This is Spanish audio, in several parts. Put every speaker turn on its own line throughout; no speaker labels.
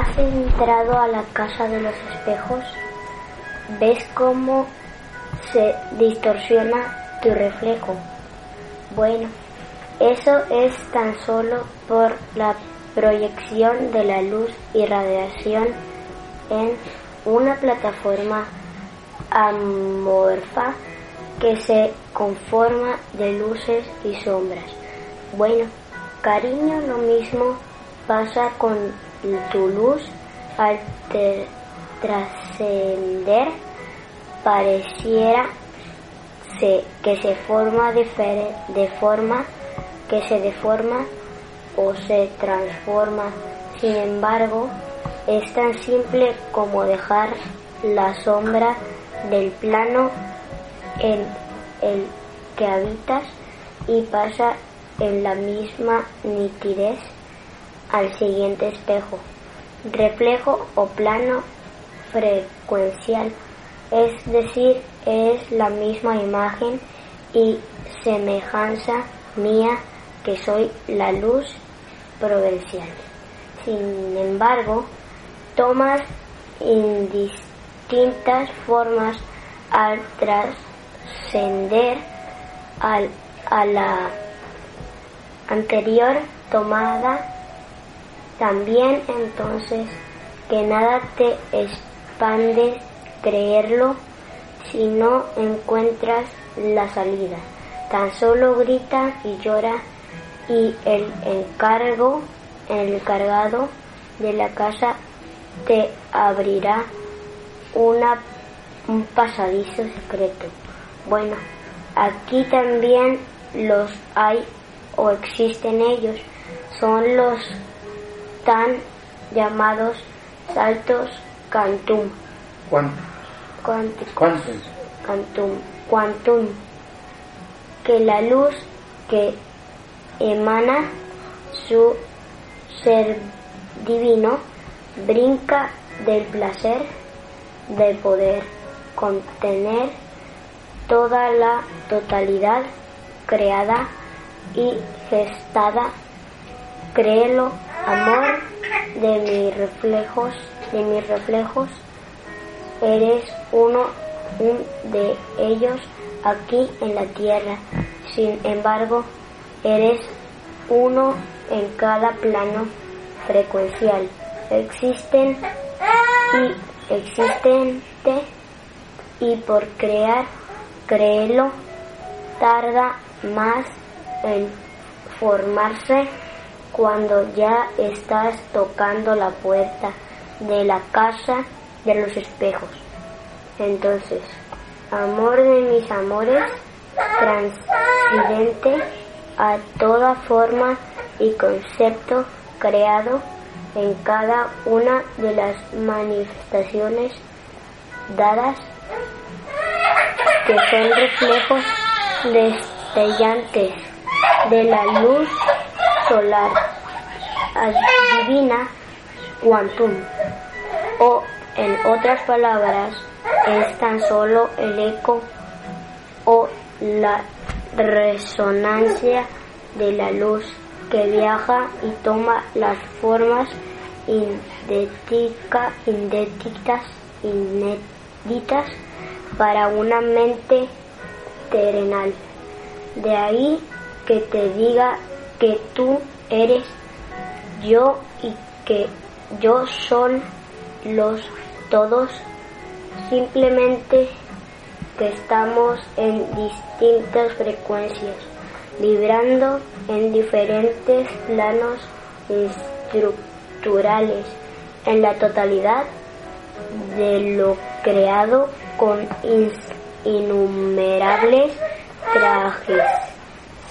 ¿Has entrado a la casa de los espejos? ¿Ves cómo se distorsiona tu reflejo? Bueno, eso es tan solo por la proyección de la luz y radiación en una plataforma amorfa que se conforma de luces y sombras. Bueno, cariño, lo mismo pasa con tu luz al trascender pareciera que se forma de forma que se deforma o se transforma. Sin embargo, es tan simple como dejar la sombra del plano en el que habitas y pasa en la misma nitidez al siguiente espejo. Reflejo o plano frecuencial, es decir, es la misma imagen y semejanza mía que soy la luz provincial. Sin embargo, tomas indistintas formas al trascender a la anterior tomada. También entonces que nada te expande creerlo si no encuentras la salida. Tan solo grita y llora y el encargo, el encargado de la casa te abrirá una, un pasadizo secreto. Bueno, aquí también los hay o existen ellos. Son los tan llamados saltos.
¿Cuántos?
Cantum. Quantum. Que la luz que emana su ser divino, brinca del placer de poder contener toda la totalidad creada y gestada. Créelo, amor de mis reflejos, de mis reflejos, eres uno de ellos aquí en la tierra. Sin embargo, eres uno en cada plano frecuencial. Existen y existente y por crear, créelo, tarda más en formarse cuando ya estás tocando la puerta de la casa de los espejos. Entonces, amor de mis amores, transcendente, a toda forma y concepto creado en cada una de las manifestaciones dadas que son reflejos destellantes de la luz solar divina quantum o en otras palabras es tan solo el eco o la resonancia de la luz que viaja y toma las formas indéticas, inéditas para una mente terrenal. De ahí que te diga que tú eres yo y que yo son los todos, simplemente que estamos en distintas frecuencias, vibrando en diferentes planos estructurales, en la totalidad de lo creado con innumerables trajes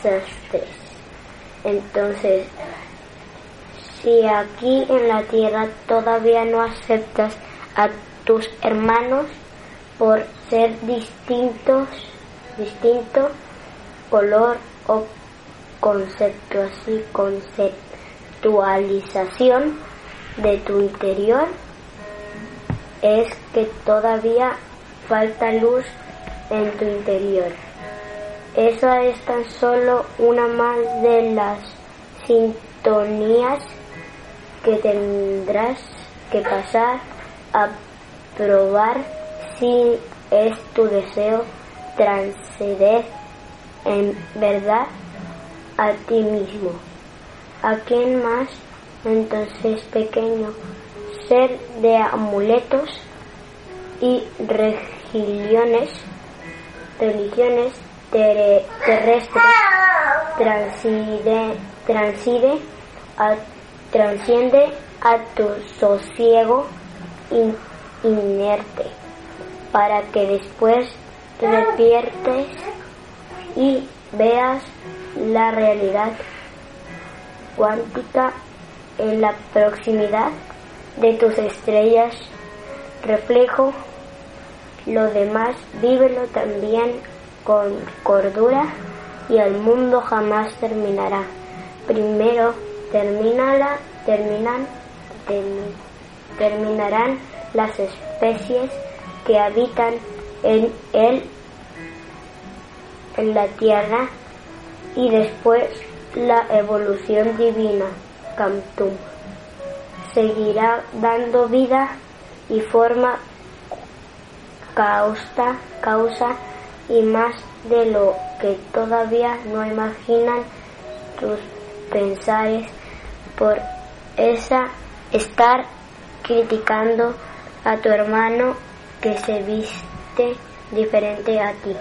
sastres. Entonces, si aquí en la tierra todavía no aceptas a tus hermanos por ser distintos, distinto color o concepto así, conceptualización de tu interior, es que todavía falta luz en tu interior. Esa es tan solo una más de las sintonías que tendrás que pasar a probar si es tu deseo transceder en verdad a ti mismo. ¿A quién más? Entonces pequeño, ser de amuletos y religiones, religiones terrestres transide, transide transciende a tu sosiego inerte para que después te despiertes y veas la realidad cuántica en la proximidad de tus estrellas. Reflejo lo demás vívelo también con cordura y el mundo jamás terminará. Primero terminará terminan terminarán las especies que habitan en él en la tierra y después la evolución divina Cantum seguirá dando vida y forma causa, causa y más de lo que todavía no imaginan tus pensares por esa estar criticando a tu hermano que se viste diferente a ti.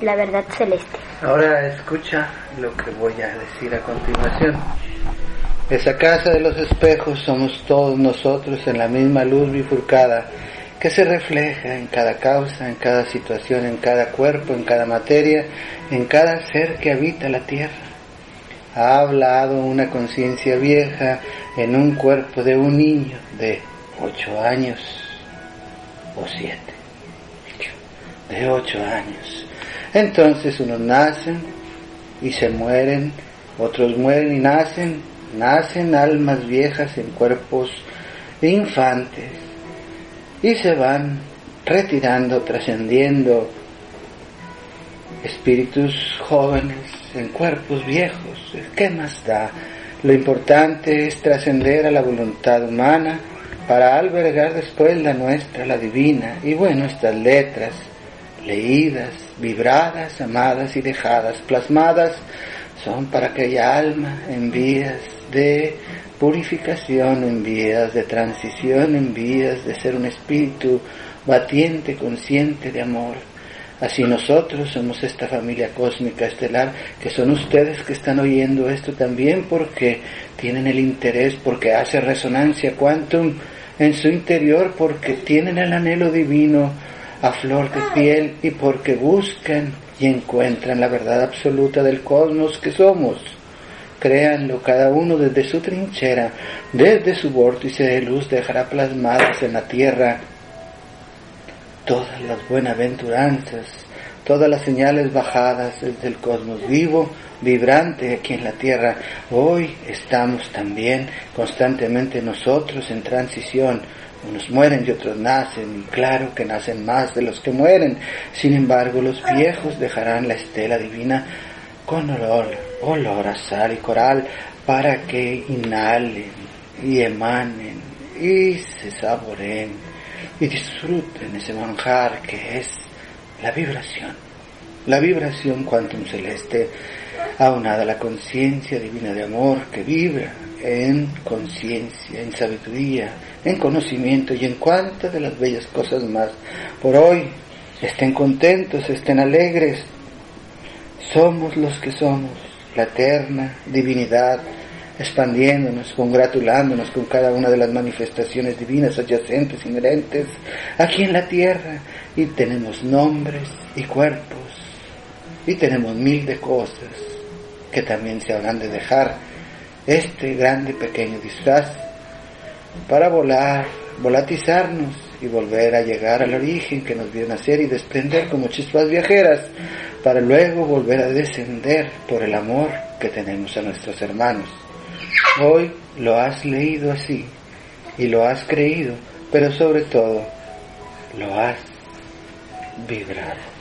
La verdad celeste.
Ahora escucha lo que voy a decir a continuación. Esa casa de los espejos somos todos nosotros en la misma luz bifurcada que se refleja en cada causa, en cada situación, en cada cuerpo, en cada materia, en cada ser que habita la tierra. Ha hablado una conciencia vieja en un cuerpo de un niño de ocho años o siete, de ocho años. Entonces unos nacen y se mueren, otros mueren y nacen, nacen almas viejas en cuerpos de infantes y se van retirando, trascendiendo espíritus jóvenes en cuerpos viejos. ¿Qué más da? Lo importante es trascender a la voluntad humana para albergar después la nuestra, la divina. Y bueno, estas letras, leídas, vibradas, amadas y dejadas, plasmadas, son para aquella alma en vías de purificación, en vías de transición, en vías de ser un espíritu batiente, consciente de amor. Así nosotros somos esta familia cósmica estelar, que son ustedes que están oyendo esto también porque tienen el interés, porque hace resonancia quantum en su interior, porque tienen el anhelo divino a flor de piel y porque buscan y encuentran la verdad absoluta del cosmos que somos. Créanlo, cada uno desde su trinchera, desde su vórtice de luz dejará plasmadas en la tierra todas las buenaventuranzas, todas las señales bajadas desde el cosmos vivo, vibrante aquí en la tierra. Hoy estamos también constantemente nosotros en transición. Unos mueren y otros nacen, y claro que nacen más de los que mueren. Sin embargo, los viejos dejarán la estela divina con olor, olor a sal y coral, para que inhalen y emanen y se saboreen y disfruten ese manjar que es la vibración, la vibración quantum celeste, aunada a la conciencia divina de amor que vibra en conciencia, en sabiduría, en conocimiento y en cuantas de las bellas cosas más. Por hoy, estén contentos, estén alegres, somos los que somos, la eterna divinidad expandiéndonos, congratulándonos con cada una de las manifestaciones divinas adyacentes, inherentes, aquí en la tierra, y tenemos nombres y cuerpos, y tenemos mil de cosas que también se habrán de dejar este grande pequeño disfraz para volar, volatizarnos y volver a llegar al origen que nos vio nacer y desprender como chispas viajeras para luego volver a descender por el amor que tenemos a nuestros hermanos. Hoy lo has leído así y lo has creído, pero sobre todo lo has vibrado.